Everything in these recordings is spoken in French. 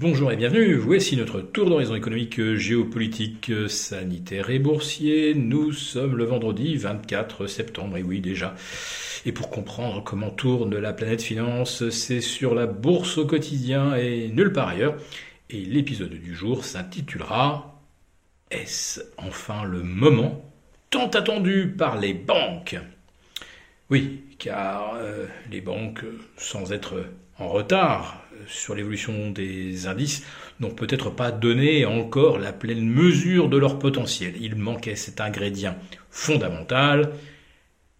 Bonjour et bienvenue, voici notre tour d'horizon économique, géopolitique, sanitaire et boursier. Nous sommes le vendredi 24 septembre, et oui déjà. Et pour comprendre comment tourne la planète finance, c'est sur la bourse au quotidien et nulle part ailleurs. Et l'épisode du jour s'intitulera Est-ce enfin le moment tant attendu par les banques? Oui, car euh, les banques, sans être en retard sur l'évolution des indices, n'ont peut-être pas donné encore la pleine mesure de leur potentiel. Il manquait cet ingrédient fondamental,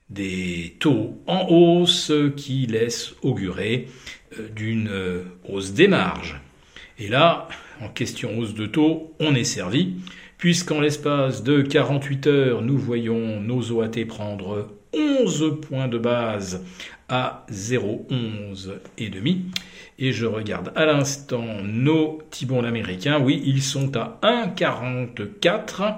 des taux en hausse qui laissent augurer euh, d'une euh, hausse des marges. Et là, en question hausse de taux, on est servi, puisqu'en l'espace de 48 heures, nous voyons nos OAT prendre 11 points de base à 0,11 et demi. Et je regarde à l'instant nos Tibons américains. Oui, ils sont à 1,44.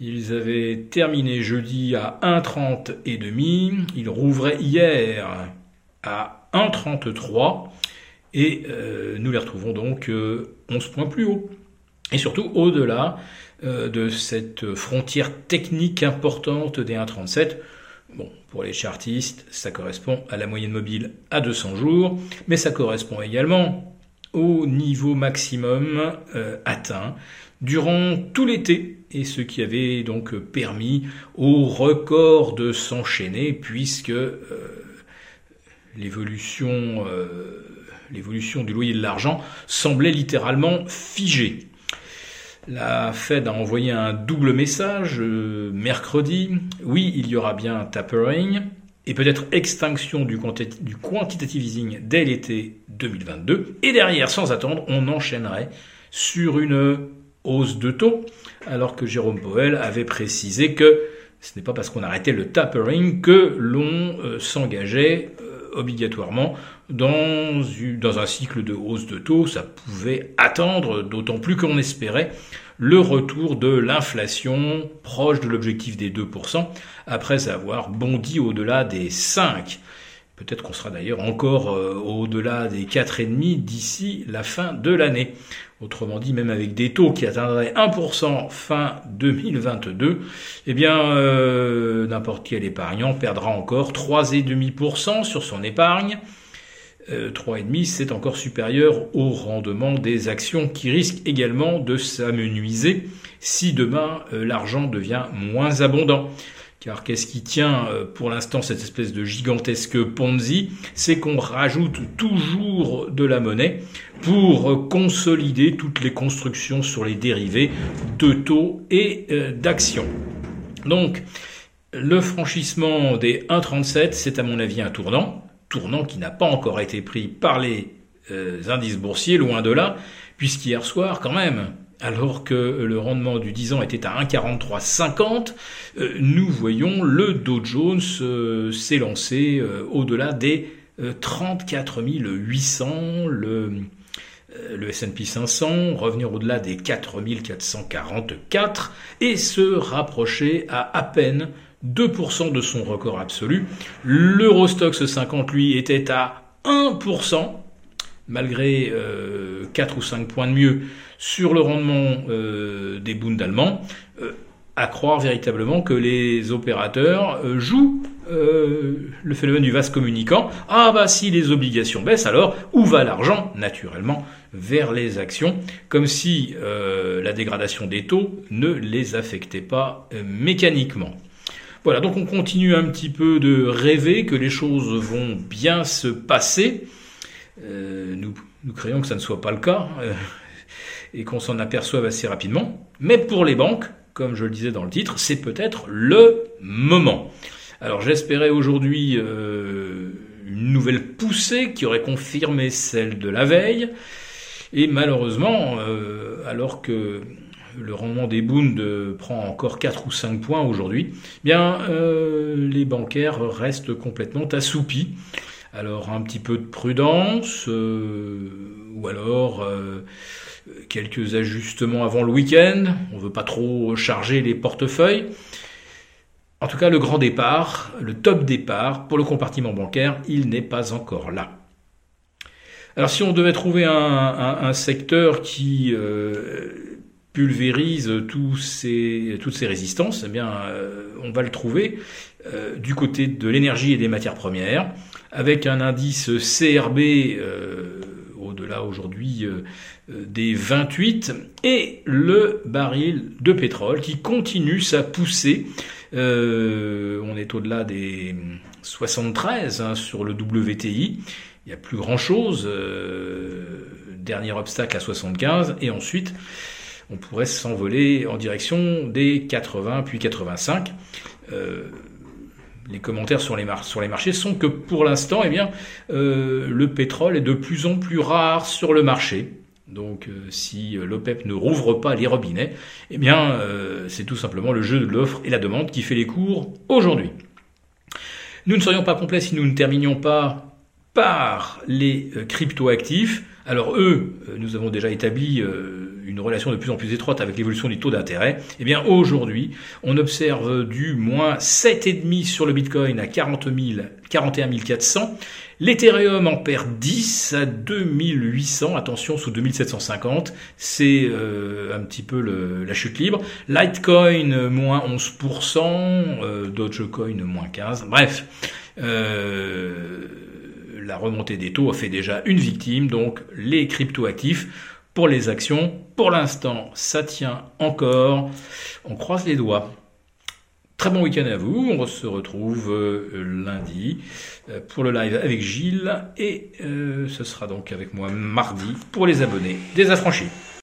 Ils avaient terminé jeudi à 1,30 et demi. Ils rouvraient hier à 1,33. Et euh, nous les retrouvons donc 11 euh, points plus haut. Et surtout au-delà euh, de cette frontière technique importante des 1,37. Bon, pour les chartistes, ça correspond à la moyenne mobile à 200 jours, mais ça correspond également au niveau maximum atteint durant tout l'été, et ce qui avait donc permis au record de s'enchaîner, puisque l'évolution l'évolution du loyer de l'argent semblait littéralement figée. La Fed a envoyé un double message euh, mercredi. Oui, il y aura bien tapering et peut-être extinction du, quantitative easing dès l'été 2022. Et derrière, sans attendre, on enchaînerait sur une hausse de taux, alors que Jérôme Powell avait précisé que ce n'est pas parce qu'on arrêtait le tapering que l'on euh, s'engageait obligatoirement dans, dans un cycle de hausse de taux. Ça pouvait attendre, d'autant plus qu'on espérait le retour de l'inflation proche de l'objectif des 2%, après avoir bondi au-delà des 5%. Peut-être qu'on sera d'ailleurs encore euh, au-delà des 4,5 d'ici la fin de l'année. Autrement dit, même avec des taux qui atteindraient 1% fin 2022, eh bien, euh, n'importe quel épargnant perdra encore 3,5% sur son épargne. Euh, 3,5, c'est encore supérieur au rendement des actions qui risquent également de s'amenuiser si demain euh, l'argent devient moins abondant. Car qu'est-ce qui tient euh, pour l'instant cette espèce de gigantesque Ponzi? C'est qu'on rajoute toujours de la monnaie pour consolider toutes les constructions sur les dérivés de taux et euh, d'actions. Donc, le franchissement des 1,37, c'est à mon avis un tournant, tournant qui n'a pas encore été pris par les euh, indices boursiers, loin de là, puisqu'hier soir, quand même, alors que le rendement du 10 ans était à 1,4350, euh, nous voyons le Dow Jones euh, s'élancer euh, au-delà des 34 800, le, S&P 500 revenir au-delà des 4444 et se rapprocher à à peine 2% de son record absolu. L'Eurostox 50, lui, était à 1%, malgré 4 ou 5 points de mieux sur le rendement euh, des Bundes allemands, euh, à croire véritablement que les opérateurs euh, jouent le phénomène du vase communicant. Ah bah si les obligations baissent, alors où va l'argent? Naturellement vers les actions, comme si la dégradation des taux ne les affectait pas mécaniquement. Voilà, donc on continue un petit peu de rêver que les choses vont bien se passer. Nous, nous craignons que ça ne soit pas le cas et qu'on s'en aperçoive assez rapidement. Mais pour les banques, comme je le disais dans le titre, c'est peut-être le moment. Alors j'espérais aujourd'hui euh, une nouvelle poussée qui aurait confirmé celle de la veille. Et malheureusement, euh, alors que le rendement des Bundes prend encore 4 ou 5 points aujourd'hui, bien euh, les bancaires restent complètement assoupis. Alors un petit peu de prudence, ou alors quelques ajustements avant le week-end, on ne veut pas trop charger les portefeuilles. En tout cas, le grand départ, le top départ pour le compartiment bancaire, il n'est pas encore là. Alors si on devait trouver un, secteur qui euh, pulvérise tous ces, toutes ces résistances, eh bien, euh, on va le trouver euh, du côté de l'énergie et des matières premières, avec un indice CRB au-delà aujourd'hui des 28, et le baril de pétrole qui continue sa poussée. on est au-delà des 73 hein, sur le WTI. Il n'y a plus grand-chose. dernier obstacle à 75. Et ensuite, on pourrait s'envoler en direction des 80 puis 85. Euh, les commentaires sur les, marchés sont que pour l'instant, eh bien, euh, le pétrole est de plus en plus rare sur le marché. Donc, euh, si l'OPEP ne rouvre pas les robinets, eh bien, c'est tout simplement le jeu de l'offre et la demande qui fait les cours aujourd'hui. Nous ne serions pas complets si nous ne terminions pas par les cryptoactifs. Alors eux, nous avons déjà établi une relation de plus en plus étroite avec l'évolution du taux d'intérêt, eh bien aujourd'hui, on observe du moins 7,5 sur le Bitcoin à 40 000, 41 400. L'Ethereum en perd 10 à 2800, attention sous 2750, c'est euh, un petit peu la chute libre. Litecoin moins 11%, euh, Dogecoin moins 15, bref. Euh, la remontée des taux a fait déjà une victime, donc les cryptoactifs pour les actions. Pour l'instant, ça tient encore. On croise les doigts. Très bon week-end à vous. On se retrouve euh, lundi euh, pour le live avec Gilles et euh, ce sera donc avec moi mardi pour les abonnés des affranchis.